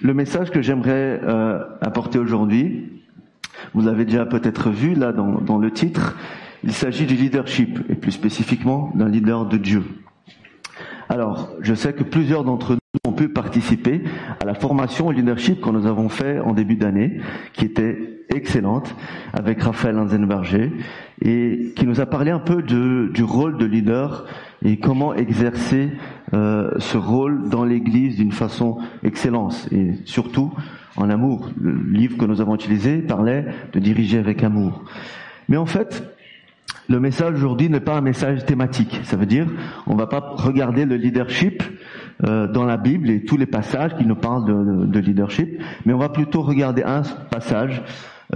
le message que j'aimerais euh, apporter aujourd'hui, vous l'avez déjà peut-être vu là dans, dans le titre, il s'agit du leadership, et plus spécifiquement d'un leader de Dieu. Alors, je sais que plusieurs d'entre nous ont pu participer à la formation au leadership que nous avons fait en début d'année, qui était excellente, avec Raphaël Anzenberger, et qui nous a parlé un peu de, du rôle de leader et comment exercer euh, ce rôle dans l'Église d'une façon excellente, et surtout en amour. Le livre que nous avons utilisé parlait de diriger avec amour. Mais en fait, le message aujourd'hui n'est pas un message thématique. Ça veut dire, on va pas regarder le leadership euh, dans la Bible et tous les passages qui nous parlent de, de, leadership, mais on va plutôt regarder un passage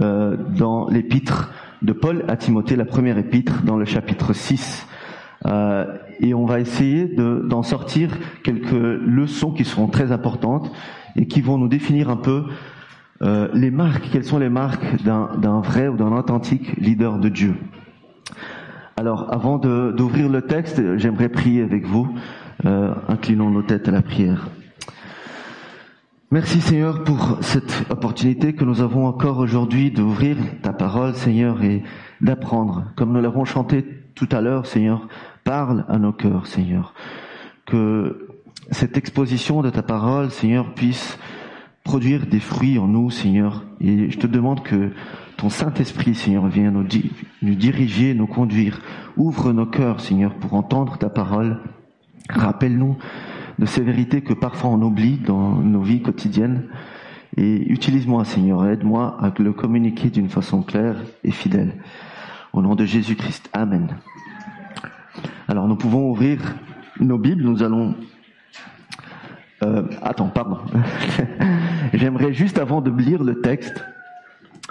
euh, dans l'épître de Paul à Timothée, la première épître, dans le chapitre 6. Euh, et on va essayer d'en sortir quelques leçons qui seront très importantes et qui vont nous définir un peu euh, les marques, quelles sont les marques d'un vrai ou d'un authentique leader de Dieu. Alors, avant d'ouvrir le texte, j'aimerais prier avec vous. Euh, inclinons nos têtes à la prière. Merci Seigneur pour cette opportunité que nous avons encore aujourd'hui d'ouvrir ta parole, Seigneur, et d'apprendre. Comme nous l'avons chanté tout à l'heure, Seigneur, parle à nos cœurs, Seigneur. Que cette exposition de ta parole, Seigneur, puisse produire des fruits en nous, Seigneur. Et je te demande que ton Saint-Esprit, Seigneur, vient nous, nous diriger, nous conduire. Ouvre nos cœurs, Seigneur, pour entendre ta parole. Rappelle-nous de ces vérités que parfois on oublie dans nos vies quotidiennes. Et utilise-moi, Seigneur, aide-moi à le communiquer d'une façon claire et fidèle. Au nom de Jésus-Christ. Amen. Alors nous pouvons ouvrir nos Bibles. Nous allons... Euh, attends, pardon. J'aimerais juste avant de lire le texte,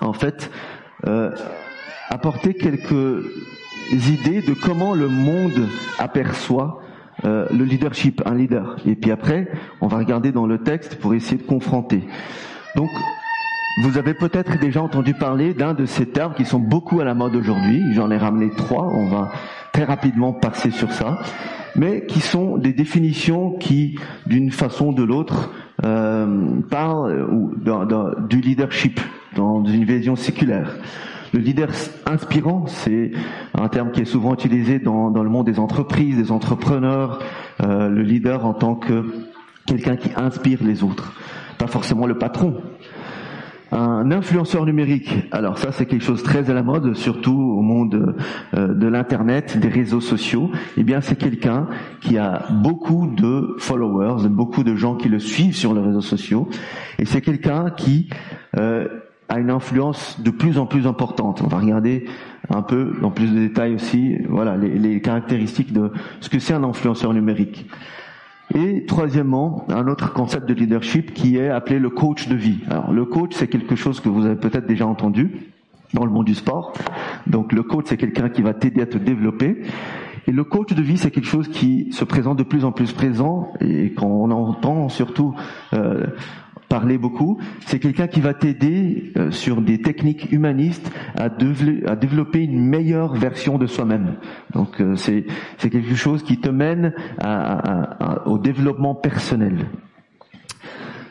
en fait, euh, apporter quelques idées de comment le monde aperçoit euh, le leadership, un leader. Et puis après, on va regarder dans le texte pour essayer de confronter. Donc, vous avez peut-être déjà entendu parler d'un de ces termes qui sont beaucoup à la mode aujourd'hui. J'en ai ramené trois. On va très rapidement passer sur ça, mais qui sont des définitions qui, d'une façon ou de l'autre, euh, parlent du leadership dans une vision séculaire. Le leader inspirant, c'est un terme qui est souvent utilisé dans, le monde des entreprises, des entrepreneurs. Euh, le leader en tant que quelqu'un qui inspire les autres, pas forcément le patron. Un influenceur numérique, alors ça c'est quelque chose très à la mode, surtout au monde euh, de l'internet, des réseaux sociaux. Eh bien c'est quelqu'un qui a beaucoup de followers, beaucoup de gens qui le suivent sur les réseaux sociaux, et c'est quelqu'un qui euh, a une influence de plus en plus importante. On va regarder un peu dans plus de détails aussi, voilà, les, les caractéristiques de ce que c'est un influenceur numérique. Et troisièmement, un autre concept de leadership qui est appelé le coach de vie. Alors le coach, c'est quelque chose que vous avez peut-être déjà entendu dans le monde du sport. Donc le coach, c'est quelqu'un qui va t'aider à te développer. Et le coach de vie, c'est quelque chose qui se présente de plus en plus présent et qu'on entend surtout euh, parler beaucoup, c'est quelqu'un qui va t'aider euh, sur des techniques humanistes à, développer une meilleure version de soi-même. Donc euh, c'est quelque chose qui te mène au développement personnel.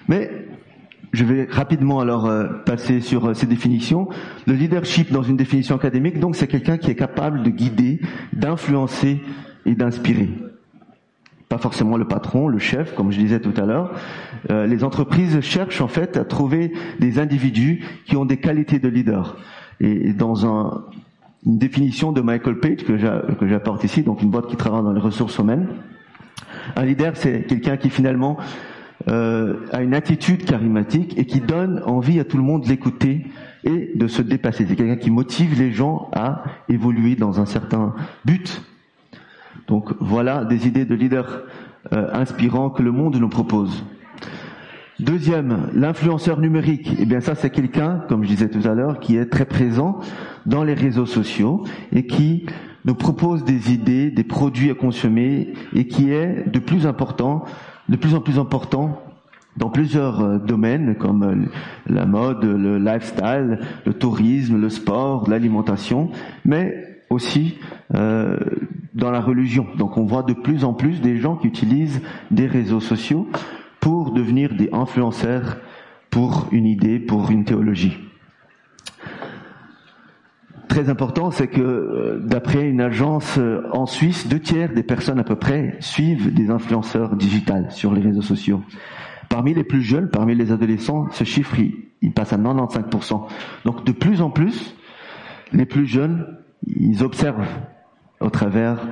Mais je vais rapidement alors euh, passer sur ces définitions. Le leadership dans une définition académique, donc c'est quelqu'un qui est capable de guider, d'influencer et d'inspirer pas forcément le patron, le chef, comme je disais tout à l'heure. Euh, les entreprises cherchent en fait à trouver des individus qui ont des qualités de leader. Et dans un, une définition de Michael Page que j'apporte ici, donc une boîte qui travaille dans les ressources humaines, un leader c'est quelqu'un qui finalement euh, a une attitude charismatique et qui donne envie à tout le monde de l'écouter et de se dépasser. C'est quelqu'un qui motive les gens à évoluer dans un certain but donc voilà des idées de leaders euh, inspirants que le monde nous propose. Deuxième, l'influenceur numérique. Eh bien ça c'est quelqu'un, comme je disais tout à l'heure, qui est très présent dans les réseaux sociaux et qui nous propose des idées, des produits à consommer et qui est de plus important, de plus en plus important dans plusieurs euh, domaines comme euh, la mode, le lifestyle, le tourisme, le sport, l'alimentation, mais aussi euh, dans la religion. Donc on voit de plus en plus des gens qui utilisent des réseaux sociaux pour devenir des influenceurs pour une idée, pour une théologie. Très important, c'est que euh, d'après une agence euh, en Suisse, deux tiers des personnes à peu près suivent des influenceurs digitales sur les réseaux sociaux. Parmi les plus jeunes, parmi les adolescents, ce chiffre, il, passe à 95%. Donc de plus en plus, les plus jeunes, ils observent au travers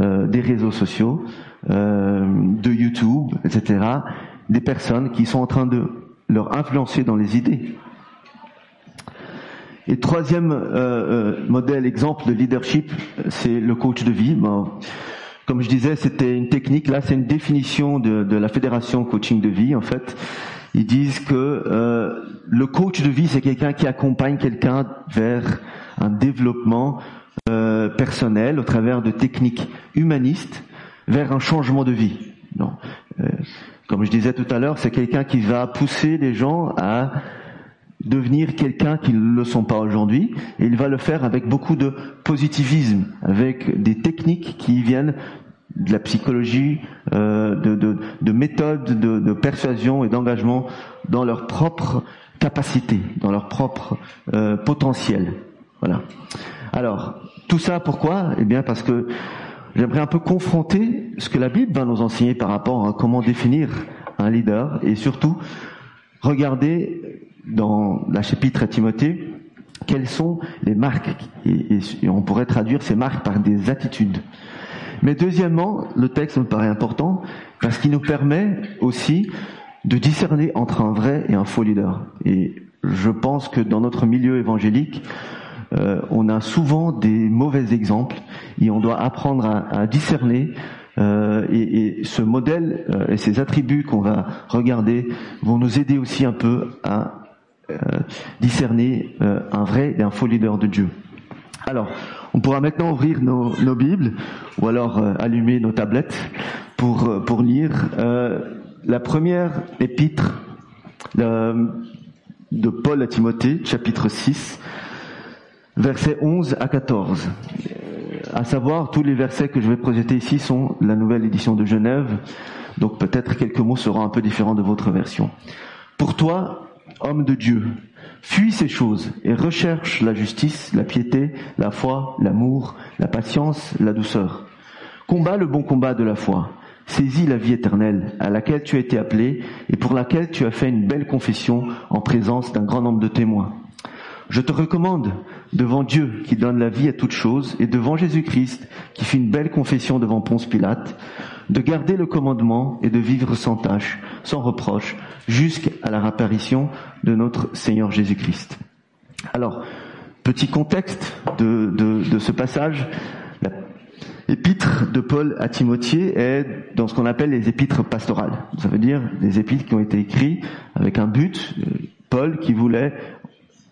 euh, des réseaux sociaux, de YouTube, etc., des personnes qui sont en train de leur influencer dans les idées. Et troisième euh, euh, modèle, exemple de leadership, c'est le coach de vie. comme je disais, c'était une technique. Là, c'est une définition de, la fédération coaching de vie. En fait, ils disent que euh, le coach de vie, c'est quelqu'un qui accompagne quelqu'un vers un développement personnel au travers de techniques humanistes vers un changement de vie. Non. comme je disais tout à l'heure, c'est quelqu'un qui va pousser les gens à devenir quelqu'un qu'ils ne le sont pas aujourd'hui, et il va le faire avec beaucoup de positivisme, avec des techniques qui viennent de la psychologie, euh, de, de, de, méthodes de, de, persuasion et d'engagement dans leur propre capacité, dans leur propre euh, potentiel. Voilà. Alors, tout ça pourquoi? Eh bien parce que j'aimerais un peu confronter ce que la Bible va nous enseigner par rapport à comment définir un leader et surtout regarder dans la chapitre à Timothée, quelles sont les marques et, on pourrait traduire ces marques par des attitudes. Mais deuxièmement, le texte me paraît important parce qu'il nous permet aussi de discerner entre un vrai et un faux leader. Et je pense que dans notre milieu évangélique, euh, on a souvent des mauvais exemples et on doit apprendre à, discerner. Euh, et, et, ce modèle euh, et ces attributs qu'on va regarder vont nous aider aussi un peu à euh, discerner euh, un vrai et un faux leader de Dieu. Alors, on pourra maintenant ouvrir nos, Bibles ou alors euh, allumer nos tablettes pour, pour lire la première épître de Paul à Timothée, chapitre 6, versets 11 à 14. À savoir, tous les versets que je vais projeter ici sont la nouvelle édition de Genève, donc peut-être quelques mots seront un peu différents de votre version. Pour toi, homme de Dieu, fuis ces choses et recherche la justice, la piété, la foi, l'amour, la patience, la douceur. Combat le bon combat de la foi. Saisis la vie éternelle à laquelle tu as été appelé et pour laquelle tu as fait une belle confession en présence d'un grand nombre de témoins. Je te recommande, devant Dieu qui donne la vie à toutes choses, et devant Jésus-Christ qui fit une belle confession devant Ponce Pilate, de garder le commandement et de vivre sans tâche, sans reproche, jusqu'à la réapparition de notre Seigneur Jésus-Christ. Alors, petit contexte de, de, ce passage. L'épître de Paul à Timothée est dans ce qu'on appelle les épîtres pastorales. Ça veut dire des épîtres qui ont été écrits avec un but. Paul qui voulait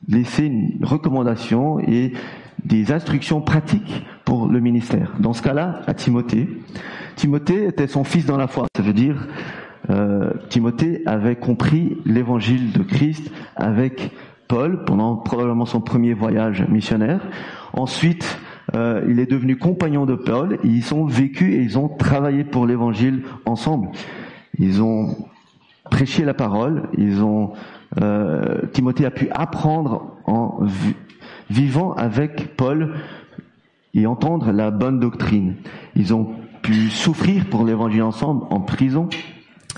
laisser une recommandation et des instructions pratiques pour le ministère. Dans ce cas-là, à Timothée, Timothée était son fils dans la foi. Ça veut dire euh, Timothée avait compris l'évangile de Christ avec Paul pendant probablement son premier voyage missionnaire. Ensuite, euh, il est devenu compagnon de Paul. Ils ont vécu et ils ont travaillé pour l'évangile ensemble. Ils ont prêché la parole. Ils ont euh, Timothée a pu apprendre en vivant avec Paul et entendre la bonne doctrine. Ils ont pu souffrir pour l'évangile ensemble en prison.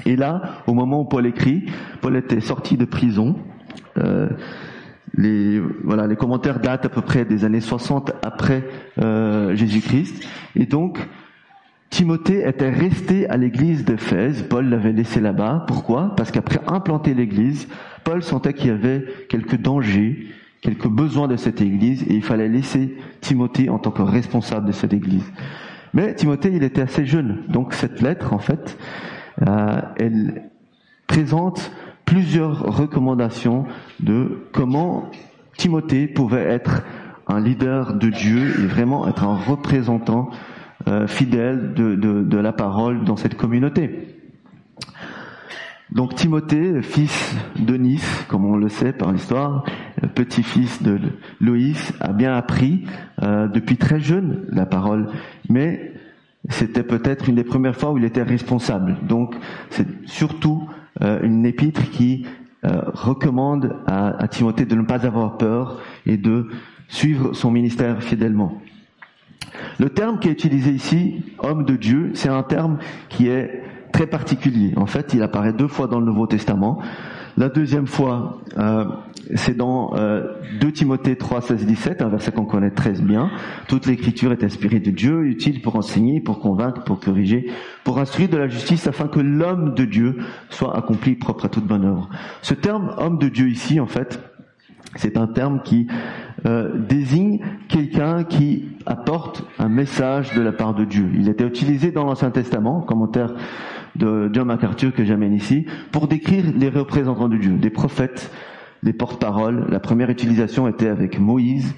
Et là, au moment où Paul écrit, Paul était sorti de prison. Euh, les voilà, les commentaires datent à peu près des années 60 après euh, Jésus-Christ. Et donc, Timothée était resté à l'église d'Éphèse. Paul l'avait laissé là-bas. Pourquoi? Parce qu'après implanter l'église, Paul sentait qu'il y avait quelques dangers, quelques besoins de cette église, et il fallait laisser Timothée en tant que responsable de cette église. Mais Timothée, il était assez jeune. Donc cette lettre, en fait, euh, elle présente plusieurs recommandations de comment Timothée pouvait être un leader de Dieu et vraiment être un représentant euh, fidèle de, la parole dans cette communauté. Donc Timothée, fils de Nice, comme on le sait par l'histoire, petit-fils de Loïs, a bien appris euh, depuis très jeune la parole, mais c'était peut-être une des premières fois où il était responsable. Donc c'est surtout euh, une épître qui euh, recommande à Timothée de ne pas avoir peur et de suivre son ministère fidèlement. Le terme qui est utilisé ici, homme de Dieu, c'est un terme qui est très particulier. En fait, il apparaît deux fois dans le Nouveau Testament. La deuxième fois, euh, c'est dans euh, 2 Timothée 3, 16 17, un verset qu'on connaît très bien. Toute l'écriture est inspirée de Dieu, utile pour enseigner, pour convaincre, pour corriger, pour instruire de la justice, afin que l'homme de Dieu soit accompli, propre à toute bonne œuvre. Ce terme homme de Dieu ici, en fait, c'est un terme qui euh, désigne quelqu'un qui apporte un message de la part de Dieu. Il était utilisé dans l'Ancien Testament, commentaire de John MacArthur que j'amène ici, pour décrire les représentants de Dieu, des prophètes, des porte-paroles. La première utilisation était avec Moïse.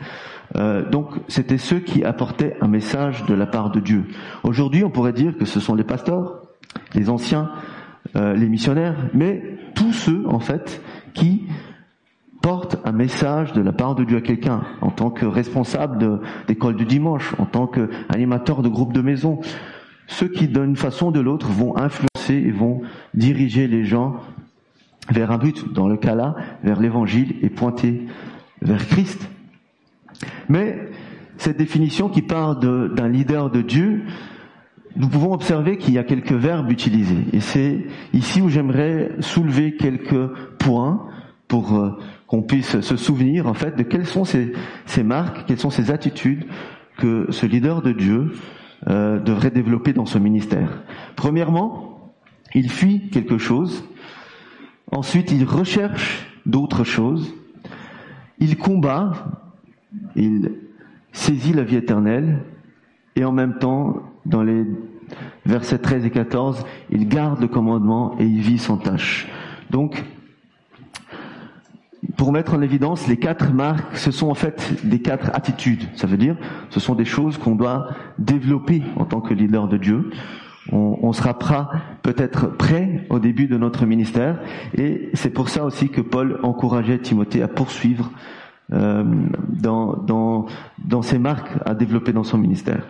Euh, donc c'était ceux qui apportaient un message de la part de Dieu. Aujourd'hui, on pourrait dire que ce sont les pasteurs, les anciens, euh, les missionnaires, mais tous ceux en fait qui portent un message de la part de Dieu à quelqu'un, en tant que responsable d'école du dimanche, en tant qu'animateur de groupe de maison, ceux qui d'une façon ou de l'autre vont influencer et vont diriger les gens vers un but, dans le cas là, vers l'évangile et pointer vers Christ. Mais cette définition qui parle d'un leader de Dieu, nous pouvons observer qu'il y a quelques verbes utilisés. Et c'est ici où j'aimerais soulever quelques points pour euh, qu'on puisse se souvenir en fait de quelles sont ces, ces marques, quelles sont ces attitudes que ce leader de Dieu euh, devrait développer dans ce ministère. Premièrement, il fuit quelque chose. Ensuite, il recherche d'autres choses. Il combat. Il saisit la vie éternelle. Et en même temps, dans les versets 13 et 14, il garde le commandement et il vit sans tâche. Donc, pour mettre en évidence les quatre marques, ce sont en fait des quatre attitudes. Ça veut dire, ce sont des choses qu'on doit développer en tant que leader de Dieu. On, on sera peut-être prêt au début de notre ministère, et c'est pour ça aussi que Paul encourageait Timothée à poursuivre euh, dans, dans, dans ses marques à développer dans son ministère.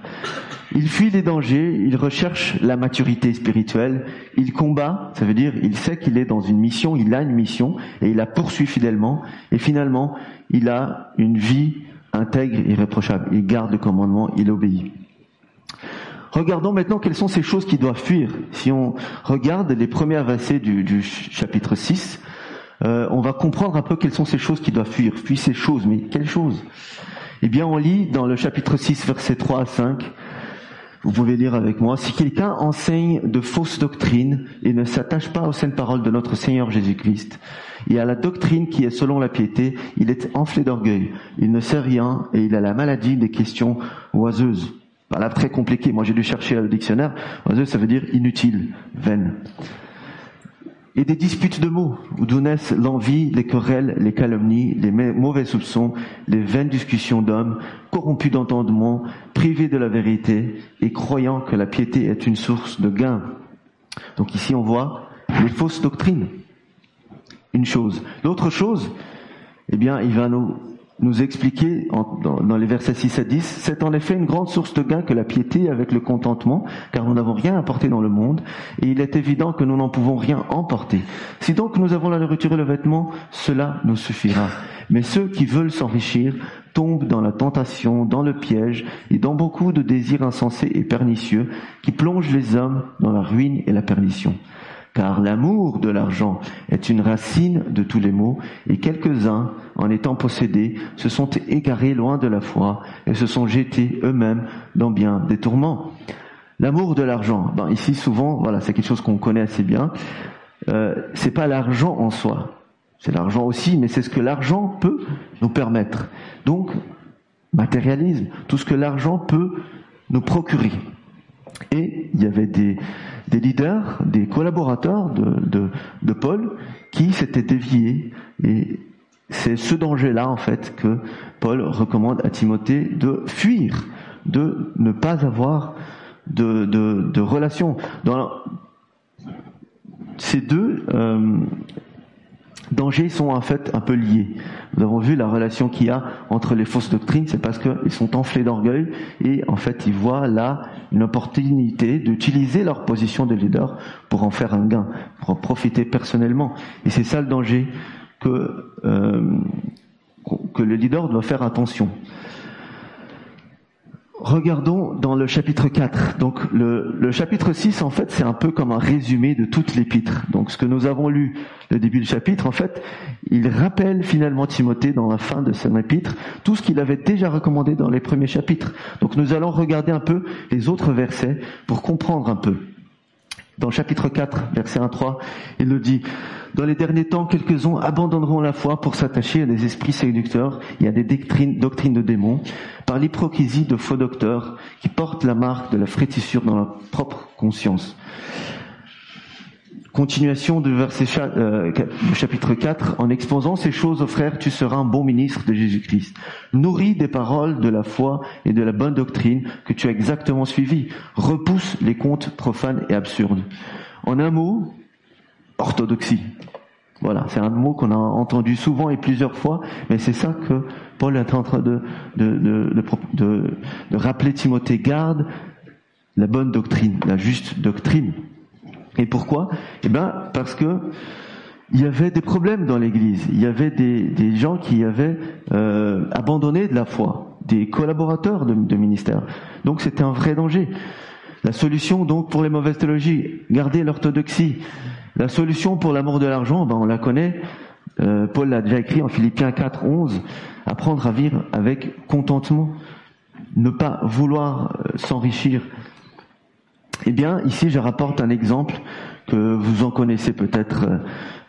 Il fuit les dangers, il recherche la maturité spirituelle, il combat, ça veut dire il sait qu'il est dans une mission, il a une mission et il la poursuit fidèlement et finalement il a une vie intègre irréprochable. Il garde le commandement, il obéit. Regardons maintenant quelles sont ces choses qui doivent fuir. Si on regarde les premiers versets du, du chapitre 6, euh, on va comprendre un peu quelles sont ces choses qui doivent fuir. Fuis ces choses, mais quelles choses? Eh bien, on lit dans le chapitre 6, versets 3 à 5, vous pouvez lire avec moi, si quelqu'un enseigne de fausses doctrines et ne s'attache pas aux saintes paroles de notre Seigneur Jésus-Christ, et à la doctrine qui est selon la piété, il est enflé d'orgueil, il ne sait rien et il a la maladie des questions oiseuses. Pas là très compliqué, moi j'ai dû chercher le dictionnaire, oiseuse ça veut dire inutile, vaine et des disputes de mots, d'où naissent l'envie, les querelles, les calomnies, les mauvais soupçons, les vaines discussions d'hommes, corrompus d'entendement, privés de la vérité et croyant que la piété est une source de gain. Donc ici on voit les fausses doctrines. Une chose. L'autre chose, eh bien, il va nous nous expliquer dans, les versets 6 à 10, c'est en effet une grande source de gain que la piété avec le contentement, car nous n'avons rien apporté dans le monde, et il est évident que nous n'en pouvons rien emporter. Si donc nous avons la nourriture et le vêtement, cela nous suffira. Mais ceux qui veulent s'enrichir tombent dans la tentation, dans le piège, et dans beaucoup de désirs insensés et pernicieux, qui plongent les hommes dans la ruine et la perdition car l'amour de l'argent est une racine de tous les maux, et quelques-uns, en étant possédés, se sont égarés loin de la foi et se sont jetés eux-mêmes dans bien des tourments. L'amour de l'argent, ben ici souvent, voilà, c'est quelque chose qu'on connaît assez bien. Euh, c'est pas l'argent en soi, c'est l'argent aussi, mais c'est ce que l'argent peut nous permettre. Donc, matérialisme, tout ce que l'argent peut nous procurer. Et il y avait des, des leaders, des collaborateurs de, de, Paul qui s'étaient déviés. Et c'est ce danger-là, en fait, que Paul recommande à Timothée de fuir, de ne pas avoir de, de, de relation. Dans ces deux, euh, dangers sont en fait un peu liés. Nous avons vu la relation qu'il y a entre les fausses doctrines, c'est parce qu'ils sont enflés d'orgueil et en fait ils voient là une opportunité d'utiliser leur position de leader pour en faire un gain, pour en profiter personnellement. Et c'est ça le danger que, euh, que le leader doit faire attention. Regardons dans le chapitre 4. Donc le, le chapitre 6, en fait, c'est un peu comme un résumé de toute l'épître. Donc ce que nous avons lu, le début du chapitre, en fait, il rappelle finalement Timothée dans la fin de son épître tout ce qu'il avait déjà recommandé dans les premiers chapitres. Donc nous allons regarder un peu les autres versets pour comprendre un peu. Dans chapitre 4, verset 1-3, il nous dit, dans les derniers temps, quelques-uns abandonneront la foi pour s'attacher à des esprits séducteurs et à des doctrines, doctrines de démons, par l'hypocrisie de faux docteurs qui portent la marque de la frétissure dans leur propre conscience. Continuation du verset euh, chapitre 4, en exposant ces choses aux frères, tu seras un bon ministre de Jésus-Christ, nourri des paroles de la foi et de la bonne doctrine que tu as exactement suivies. Repousse les contes profanes et absurdes. En un mot, orthodoxie. Voilà, c'est un mot qu'on a entendu souvent et plusieurs fois, mais c'est ça que Paul est en train de rappeler Timothée. Garde la bonne doctrine, la juste doctrine. Et pourquoi? Eh bien, parce que il y avait des problèmes dans l'Église. Il y avait des, gens qui avaient euh, abandonné de la foi, des collaborateurs de, de ministère. Donc c'était un vrai danger. La solution donc pour les mauvaises théologies, garder l'orthodoxie. La solution pour l'amour de l'argent, ben on la connaît. Euh, Paul l'a déjà écrit en Philippiens 4, 11. Apprendre à vivre avec contentement, ne pas vouloir euh, s'enrichir eh bien, ici, je rapporte un exemple que vous en connaissez peut-être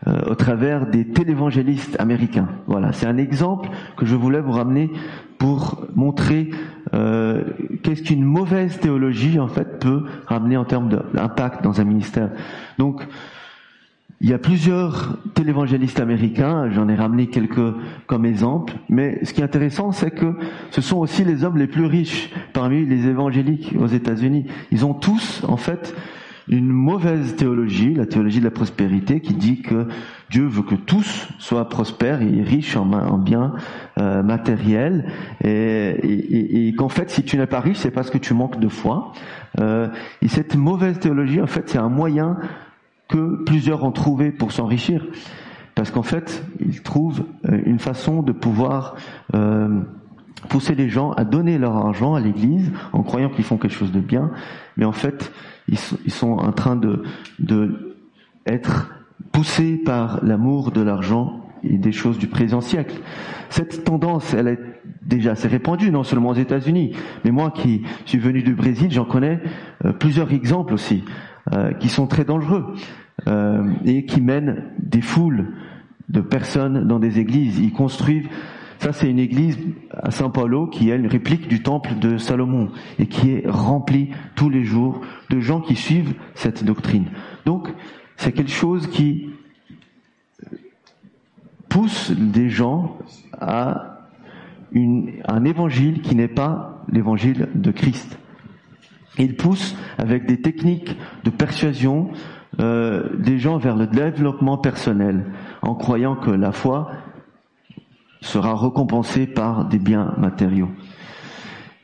euh, au travers des télévangélistes américains. Voilà, c'est un exemple que je voulais vous ramener pour montrer euh, qu'est-ce qu'une mauvaise théologie en fait peut ramener en termes d'impact dans un ministère. Donc, il y a plusieurs télévangélistes américains, j'en ai ramené quelques comme exemple, mais ce qui est intéressant, c'est que ce sont aussi les hommes les plus riches parmi les évangéliques aux États-Unis. Ils ont tous, en fait, une mauvaise théologie, la théologie de la prospérité, qui dit que Dieu veut que tous soient prospères et riches en, biens euh, matériels, et, qu'en fait, si tu n'es pas riche, c'est parce que tu manques de foi. Euh, et cette mauvaise théologie, en fait, c'est un moyen que plusieurs ont trouvé pour s'enrichir. Parce qu'en fait, ils trouvent euh, une façon de pouvoir euh, pousser les gens à donner leur argent à l'Église en croyant qu'ils font quelque chose de bien, mais en fait, ils, sont en train de, de être poussés par l'amour de l'argent et des choses du présent siècle. Cette tendance, elle est déjà assez répandue, non seulement aux États-Unis, mais moi qui suis venu du Brésil, j'en connais euh, plusieurs exemples aussi. Euh, qui sont très dangereux euh, et qui mènent des foules de personnes dans des églises. Ils construisent ça, c'est une église à Saint Paulo qui est une réplique du temple de Salomon et qui est remplie tous les jours de gens qui suivent cette doctrine. Donc, c'est quelque chose qui pousse des gens à un évangile qui n'est pas l'évangile de Christ. Il pousse avec des techniques de persuasion euh, des gens vers le développement personnel, en croyant que la foi sera récompensée par des biens matériaux.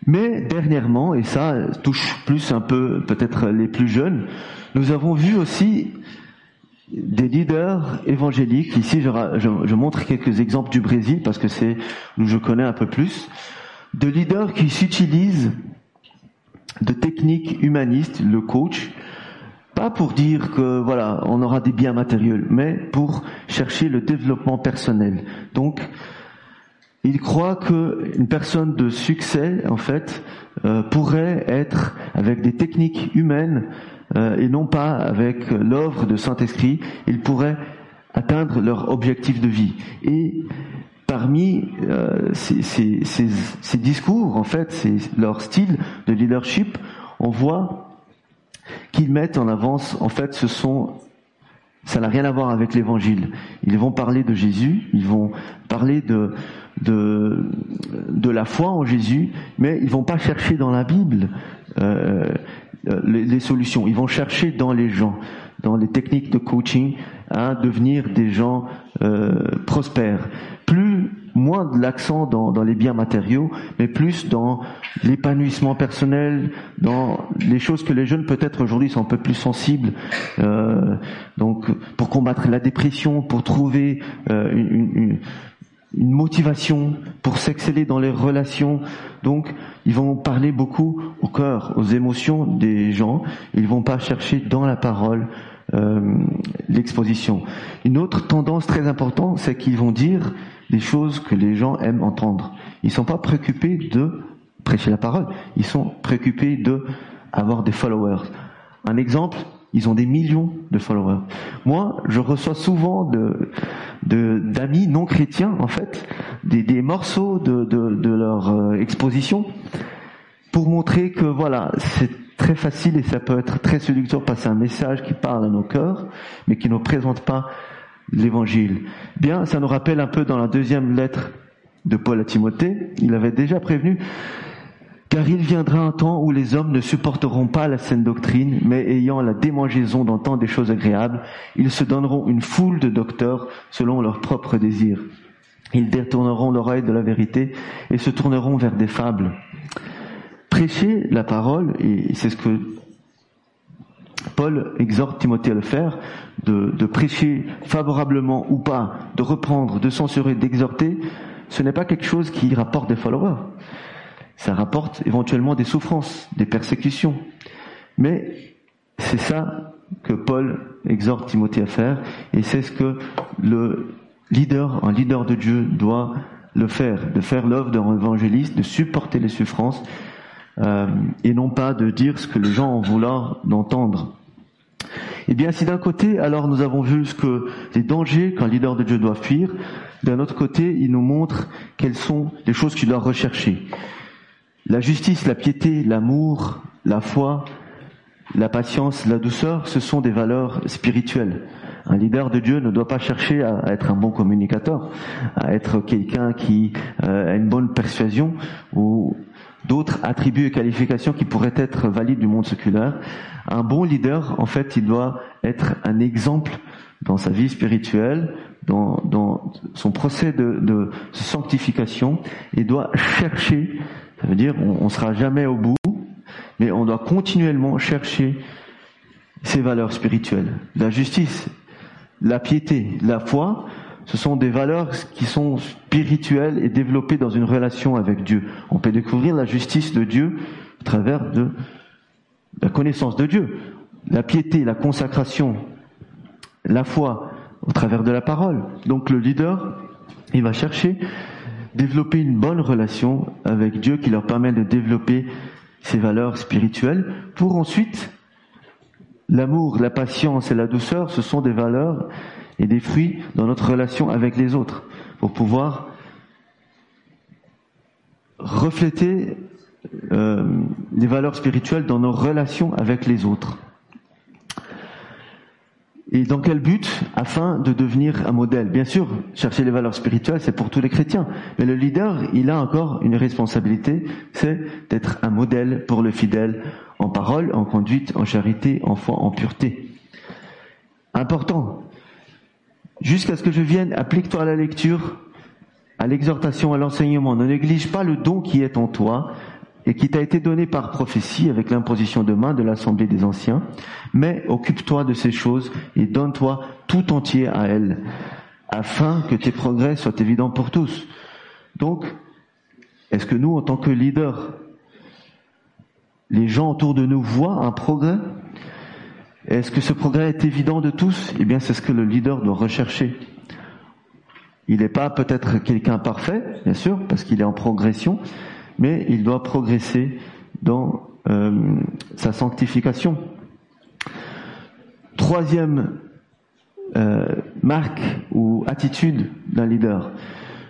Mais dernièrement, et ça touche plus un peu peut-être les plus jeunes, nous avons vu aussi des leaders évangéliques. Ici, je, je montre quelques exemples du Brésil parce que c'est où je connais un peu plus. De leaders qui s'utilisent de techniques humanistes, le coach, pas pour dire que voilà, on aura des biens matériels, mais pour chercher le développement personnel. Donc, il croit qu'une personne de succès, en fait, euh, pourrait être avec des techniques humaines euh, et non pas avec l'œuvre de Saint-Esprit, il pourrait atteindre leur objectif de vie. Et parmi euh, ces, discours, en fait, leur style de leadership, on voit qu'ils mettent en avance, en fait, ce sont, ça n'a rien à voir avec l'évangile. Ils vont parler de Jésus, ils vont parler de, de, la foi en Jésus, mais ils vont pas chercher dans la Bible euh, les, les, solutions. Ils vont chercher dans les gens dans les techniques de coaching à devenir des gens euh, prospères. Plus moins de l'accent dans, dans, les biens matériaux, mais plus dans l'épanouissement personnel, dans les choses que les jeunes peut-être aujourd'hui sont un peu plus sensibles. Euh, donc, pour combattre la dépression, pour trouver euh, une, une, une motivation pour s'exceller dans les relations. Donc, ils vont parler beaucoup au cœur, aux émotions des gens. Ils vont pas chercher dans la parole l'exposition. Une autre tendance très importante, c'est qu'ils vont dire des choses que les gens aiment entendre. Ils sont pas préoccupés de prêcher la parole. Ils sont préoccupés de avoir des followers. Un exemple, ils ont des millions de followers. Moi, je reçois souvent de d'amis non chrétiens, en fait, des, des morceaux de, de, de leur euh, exposition pour montrer que voilà, c'est très facile et ça peut être très séducteur passer un message qui parle à nos cœurs, mais qui ne présente pas l'évangile. Bien, ça nous rappelle un peu dans la deuxième lettre de Paul à Timothée, il avait déjà prévenu car il viendra un temps où les hommes ne supporteront pas la saine doctrine, mais ayant la démangeaison d'entendre des choses agréables, ils se donneront une foule de docteurs selon leurs propres désirs. Ils détourneront l'oreille de la vérité et se tourneront vers des fables. Prêcher la parole, et c'est ce que Paul exhorte Timothée à le faire, de, prêcher favorablement ou pas, de reprendre, de censurer, d'exhorter, ce n'est pas quelque chose qui rapporte des followers ça rapporte éventuellement des souffrances, des persécutions. Mais c'est ça que Paul exhorte Timothée à faire, et c'est ce que le leader, un leader de Dieu doit le faire, de faire l'œuvre d'un évangéliste, de supporter les souffrances, euh, et non pas de dire ce que les gens ont voulu d'entendre. Eh bien, si d'un côté, alors nous avons vu ce que les dangers qu'un leader de Dieu doit fuir, d'un autre côté, il nous montre quelles sont les choses qu'il doit rechercher. La justice, la piété, l'amour, la foi, la patience, la douceur, ce sont des valeurs spirituelles. Un leader de Dieu ne doit pas chercher à être un bon communicateur, à être quelqu'un qui euh, a une bonne persuasion ou d'autres attributs et qualifications qui pourraient être valides du monde séculaire. Un bon leader, en fait, il doit être un exemple dans sa vie spirituelle, dans, dans son procès de, de sanctification, et doit chercher ça veut dire on, ne sera jamais au bout, mais on doit continuellement chercher ces valeurs spirituelles. La justice, la piété, la foi, ce sont des valeurs qui sont spirituelles et développées dans une relation avec Dieu. On peut découvrir la justice de Dieu à travers de la connaissance de Dieu. La piété, la consacration, la foi au travers de la parole. Donc le leader, il va chercher développer une bonne relation avec Dieu qui leur permet de développer ces valeurs spirituelles pour ensuite l'amour, la patience et la douceur, ce sont des valeurs et des fruits dans notre relation avec les autres pour pouvoir refléter euh, les valeurs spirituelles dans nos relations avec les autres. Et dans quel but? Afin de devenir un modèle. Bien sûr, chercher les valeurs spirituelles, c'est pour tous les chrétiens. Mais le leader, il a encore une responsabilité, c'est d'être un modèle pour le fidèle en parole, en conduite, en charité, en foi, en pureté. Important. Jusqu'à ce que je vienne, applique-toi à la lecture, à l'exhortation, à l'enseignement. Ne néglige pas le don qui est en toi, et qui t'a été donné par prophétie avec l'imposition de main de l'Assemblée des Anciens, mais occupe-toi de ces choses et donne-toi tout entier à elles, afin que tes progrès soient évidents pour tous. Donc, est-ce que nous, en tant que leaders, les gens autour de nous voient un progrès? Est-ce que ce progrès est évident de tous? Eh bien, c'est ce que le leader doit rechercher. Il n'est pas peut-être quelqu'un parfait, bien sûr, parce qu'il est en progression, mais il doit progresser dans euh, sa sanctification. Troisième euh, marque ou attitude d'un leader,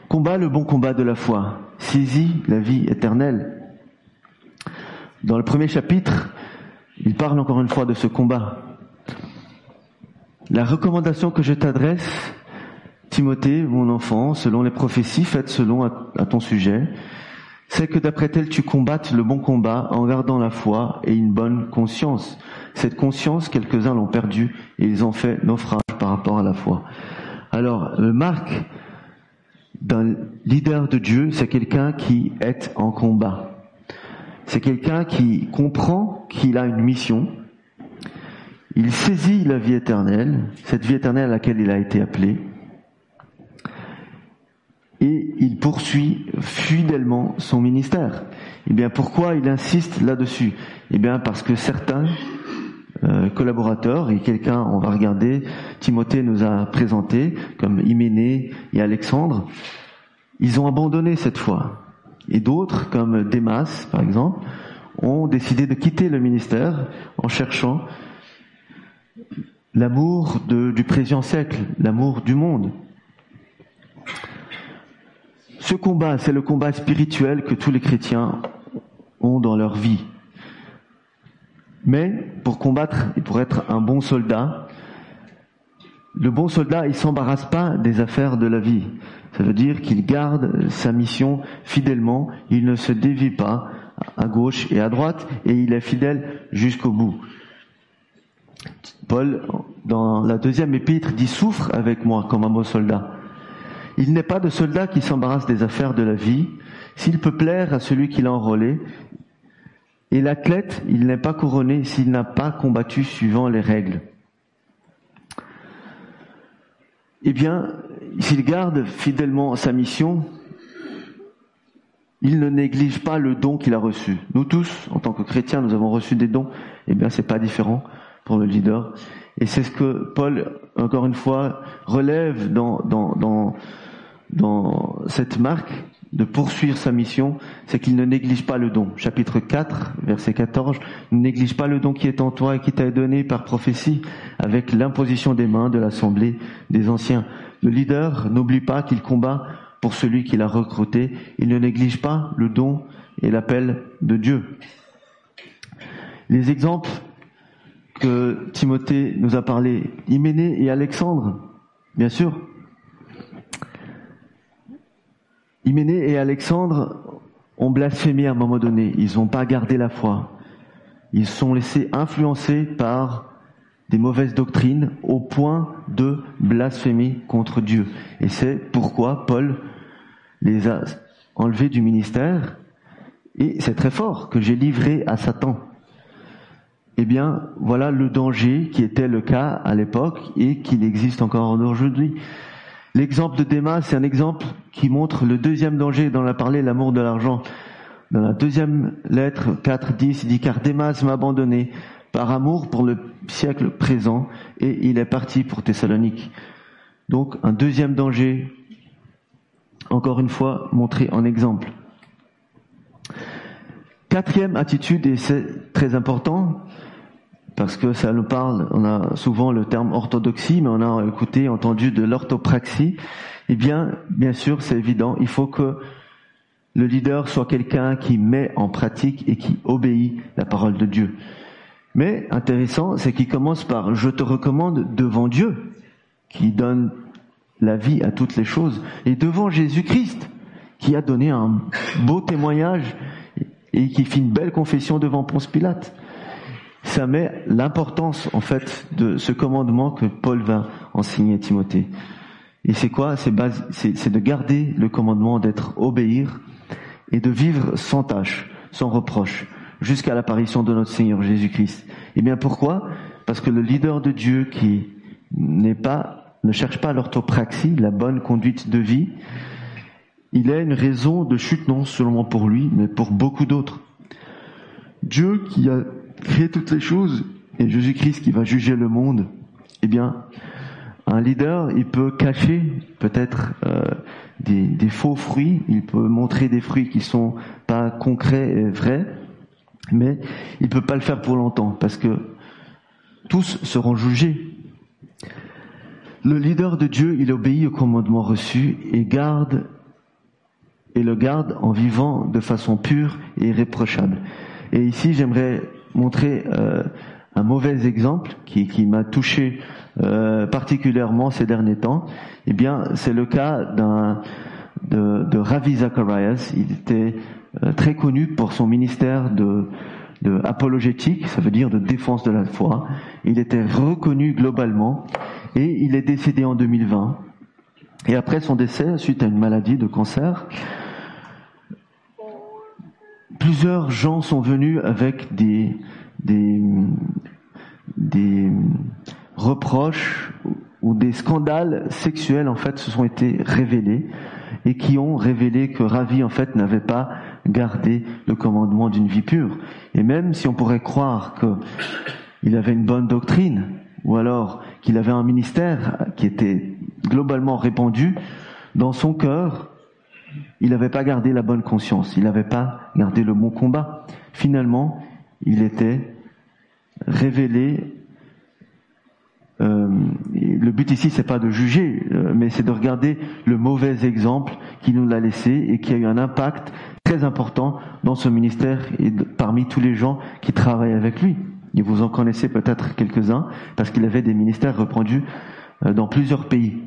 combat le bon combat de la foi, saisit la vie éternelle. Dans le premier chapitre, il parle encore une fois de ce combat. La recommandation que je t'adresse, Timothée, mon enfant, selon les prophéties faites selon à ton sujet, c'est que d'après tel tu combattes le bon combat en gardant la foi et une bonne conscience. cette conscience, quelques-uns l'ont perdue et ils ont fait naufrage par rapport à la foi. Alors, le marque d'un leader de Dieu, c'est quelqu'un qui est en combat. C'est quelqu'un qui comprend qu'il a une mission. Il saisit la vie éternelle, cette vie éternelle à laquelle il a été appelé. Et il poursuit fidèlement son ministère. Eh bien, pourquoi il insiste là-dessus? Eh bien, parce que certains euh, collaborateurs, et quelqu'un, on va regarder, Timothée nous a présenté, comme Hyménée et Alexandre, ils ont abandonné cette foi. Et d'autres, comme Démas, par exemple, ont décidé de quitter le ministère en cherchant l'amour du présent siècle, l'amour du monde. Ce combat, c'est le combat spirituel que tous les chrétiens ont dans leur vie. Mais pour combattre et pour être un bon soldat, le bon soldat, il s'embarrasse pas des affaires de la vie. Ça veut dire qu'il garde sa mission fidèlement, il ne se dévie pas à gauche et à droite, et il est fidèle jusqu'au bout. Paul, dans la deuxième épître, dit souffre avec moi comme un bon soldat. Il n'est pas de soldat qui s'embarrasse des affaires de la vie. S'il peut plaire à celui qui l'a enrôlé, et l'athlète, il n'est pas couronné s'il n'a pas combattu suivant les règles. Eh bien, s'il garde fidèlement sa mission, il ne néglige pas le don qu'il a reçu. Nous tous, en tant que chrétiens, nous avons reçu des dons. Eh bien, c'est pas différent pour le leader. Et c'est ce que Paul, encore une fois, relève dans, dans, dans, dans cette marque de poursuivre sa mission, c'est qu'il ne néglige pas le don. Chapitre 4, verset 14, ne néglige pas le don qui est en toi et qui t'a donné par prophétie avec l'imposition des mains de l'assemblée des anciens. Le leader n'oublie pas qu'il combat pour celui qu'il a recruté. Il ne néglige pas le don et l'appel de Dieu. Les exemples que Timothée nous a parlé, Hyménée et Alexandre, bien sûr, Hyménée et Alexandre ont blasphémé à un moment donné. Ils n'ont pas gardé la foi. Ils sont laissés influencer par des mauvaises doctrines au point de blasphémer contre Dieu. Et c'est pourquoi Paul les a enlevés du ministère. Et c'est très fort que j'ai livré à Satan. Eh bien, voilà le danger qui était le cas à l'époque et qui existe encore aujourd'hui. L'exemple de Démas, c'est un exemple qui montre le deuxième danger dont on a parlé, l'amour de l'argent. Dans la deuxième lettre, 4, 10, il dit, car Démas m'a abandonné par amour pour le siècle présent et il est parti pour Thessalonique. Donc, un deuxième danger, encore une fois, montré en exemple. Quatrième attitude, et c'est très important, parce que ça nous parle, on a souvent le terme orthodoxie, mais on a écouté, entendu de l'orthopraxie. Eh bien, bien sûr, c'est évident, il faut que le leader soit quelqu'un qui met en pratique et qui obéit la parole de Dieu. Mais intéressant, c'est qu'il commence par je te recommande devant Dieu, qui donne la vie à toutes les choses, et devant Jésus-Christ, qui a donné un beau témoignage et qui fit une belle confession devant Ponce Pilate ça met l'importance en fait de ce commandement que Paul va enseigner à Timothée. Et c'est quoi C'est de garder le commandement d'être obéir et de vivre sans tâche, sans reproche, jusqu'à l'apparition de notre Seigneur Jésus-Christ. Et eh bien pourquoi? Parce que le leader de Dieu qui n'est pas, ne cherche pas l'orthopraxie, la bonne conduite de vie, il a une raison de chute non seulement pour lui, mais pour beaucoup d'autres. Dieu qui a créer toutes les choses et Jésus-Christ qui va juger le monde, eh bien, un leader, il peut cacher peut-être euh, des, des, faux fruits, il peut montrer des fruits qui sont pas concrets et vrais, mais il peut pas le faire pour longtemps parce que tous seront jugés. Le leader de Dieu, il obéit au commandement reçu et garde et le garde en vivant de façon pure et irréprochable. Et ici, j'aimerais montrer euh, un mauvais exemple qui, qui m'a touché euh, particulièrement ces derniers temps. Eh bien, c'est le cas d'un de, de, Ravi Zacharias. Il était euh, très connu pour son ministère de, de apologétique, ça veut dire de défense de la foi. Il était reconnu globalement et il est décédé en 2020. Et après son décès, suite à une maladie de cancer, plusieurs gens sont venus avec des, reproches ou des scandales sexuels en fait se sont été révélés et qui ont révélé que Ravi en fait n'avait pas gardé le commandement d'une vie pure. Et même si on pourrait croire qu'il avait une bonne doctrine ou alors qu'il avait un ministère qui était globalement répandu, dans son cœur, il n'avait pas gardé la bonne conscience, il n'avait pas gardé le bon combat. Finalement, il était révélé. Euh, le but ici, c'est pas de juger, euh, mais c'est de regarder le mauvais exemple qu'il nous a laissé et qui a eu un impact très important dans ce ministère et parmi tous les gens qui travaillent avec lui. Et vous en connaissez peut-être quelques-uns parce qu'il avait des ministères reprendus euh, dans plusieurs pays.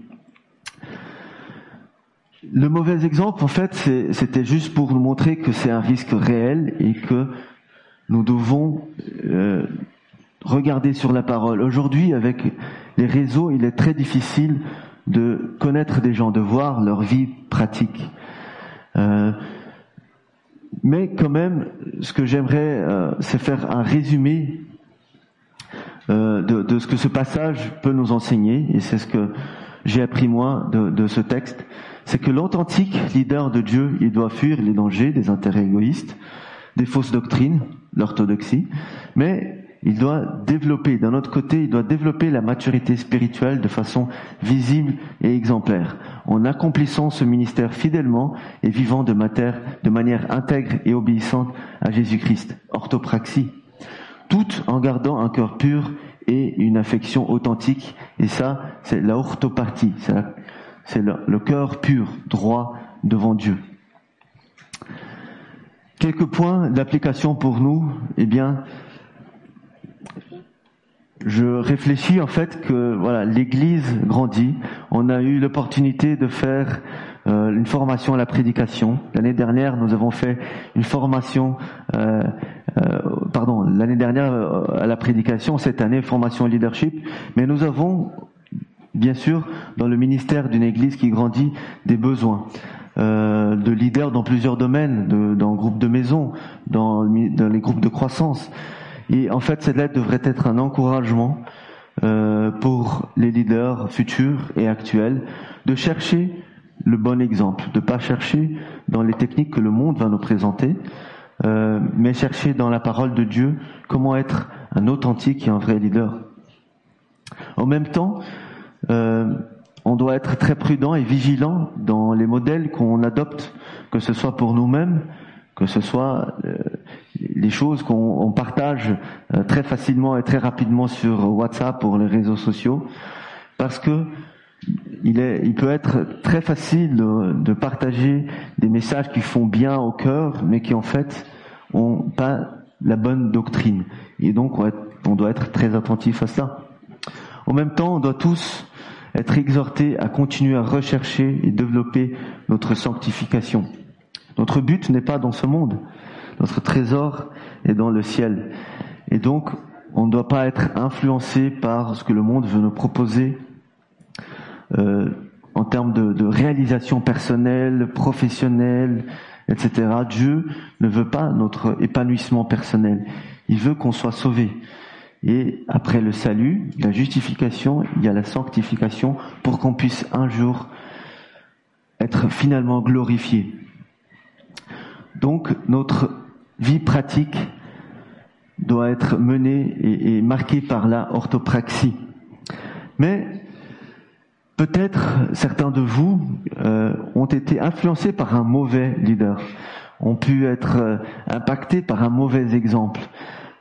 Le mauvais exemple, en fait, c'était juste pour nous montrer que c'est un risque réel et que nous devons euh, regarder sur la parole. Aujourd'hui, avec les réseaux, il est très difficile de connaître des gens, de voir leur vie pratique. Euh, mais quand même, ce que j'aimerais, euh, c'est faire un résumé de, de, ce que ce passage peut nous enseigner, et c'est ce que j'ai appris moi de, ce texte c'est que l'authentique leader de Dieu, il doit fuir les dangers des intérêts égoïstes, des fausses doctrines, l'orthodoxie, mais il doit développer, d'un autre côté, il doit développer la maturité spirituelle de façon visible et exemplaire, en accomplissant ce ministère fidèlement et vivant de, de manière intègre et obéissante à Jésus-Christ, orthopraxie, tout en gardant un cœur pur et une affection authentique, et ça, c'est la orthopartie, c'est c'est le, cœur pur, droit devant Dieu. Quelques points d'application pour nous. Eh bien, je réfléchis en fait que voilà, l'Église grandit. On a eu l'opportunité de faire euh, une formation à la prédication. L'année dernière, nous avons fait une formation, euh, euh, pardon, l'année dernière à la prédication. Cette année, formation au leadership. Mais nous avons bien sûr, dans le ministère d'une Église qui grandit, des besoins. Euh, de leaders dans plusieurs domaines, de, dans le groupe de maison, dans, dans, les groupes de croissance. Et en fait, cette lettre devrait être un encouragement euh, pour les leaders futurs et actuels de chercher le bon exemple, de pas chercher dans les techniques que le monde va nous présenter, euh, mais chercher dans la parole de Dieu comment être un authentique et un vrai leader. En même temps, euh, on doit être très prudent et vigilant dans les modèles qu'on adopte, que ce soit pour nous-mêmes, que ce soit euh, les choses qu'on partage euh, très facilement et très rapidement sur WhatsApp pour les réseaux sociaux, parce que il, est, il peut être très facile de, partager des messages qui font bien au cœur, mais qui en fait ont pas la bonne doctrine. Et donc on doit être très attentif à ça. En même temps, on doit tous être exhortés à continuer à rechercher et développer notre sanctification. Notre but n'est pas dans ce monde. Notre trésor est dans le ciel. Et donc, on ne doit pas être influencé par ce que le monde veut nous proposer en termes de, de, réalisation personnelle, professionnelle, etc. Dieu ne veut pas notre épanouissement personnel. Il veut qu'on soit sauvé. Et après le salut, la justification, il y a la sanctification pour qu'on puisse un jour être finalement glorifié. Donc notre vie pratique doit être menée et, marquée par la orthopraxie. Mais peut-être certains de vous euh, ont été influencés par un mauvais leader, ont pu être euh, impactés par un mauvais exemple.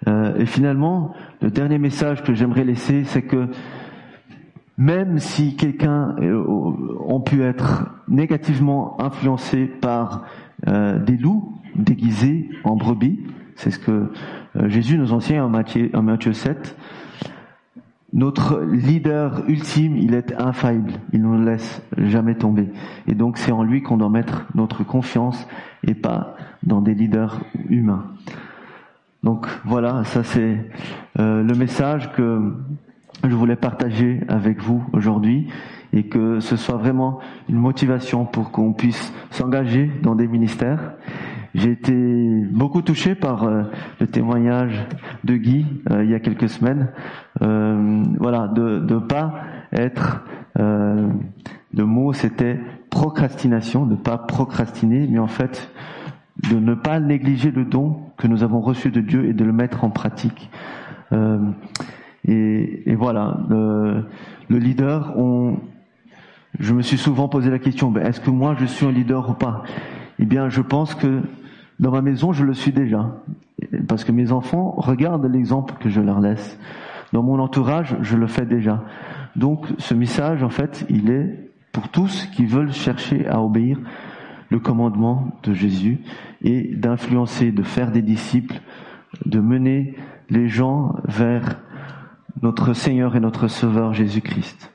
Euh, et finalement, le dernier message que j'aimerais laisser, c'est que même si quelqu'un ont pu être négativement influencé par des loups déguisés en brebis, c'est ce que Jésus nous enseigne en Matthieu 7, notre leader ultime, il est infaillible. Il ne nous laisse jamais tomber. Et donc c'est en lui qu'on doit mettre notre confiance et pas dans des leaders humains. Donc voilà, ça c'est euh, le message que je voulais partager avec vous aujourd'hui et que ce soit vraiment une motivation pour qu'on puisse s'engager dans des ministères. J'ai été beaucoup touché par euh, le témoignage de Guy euh, il y a quelques semaines. voilà, de ne pas être le mot c'était procrastination, de ne pas procrastiner, mais en fait de ne pas négliger le don que nous avons reçu de Dieu et de le mettre en pratique. Euh, et, et, voilà, le, le, leader, on, je me suis souvent posé la question, ben, est-ce que moi je suis un leader ou pas? Eh bien, je pense que dans ma maison, je le suis déjà. Parce que mes enfants regardent l'exemple que je leur laisse. Dans mon entourage, je le fais déjà. Donc, ce message, en fait, il est pour tous qui veulent chercher à obéir le commandement de Jésus et d'influencer, de faire des disciples, de mener les gens vers notre Seigneur et notre Sauveur Jésus-Christ.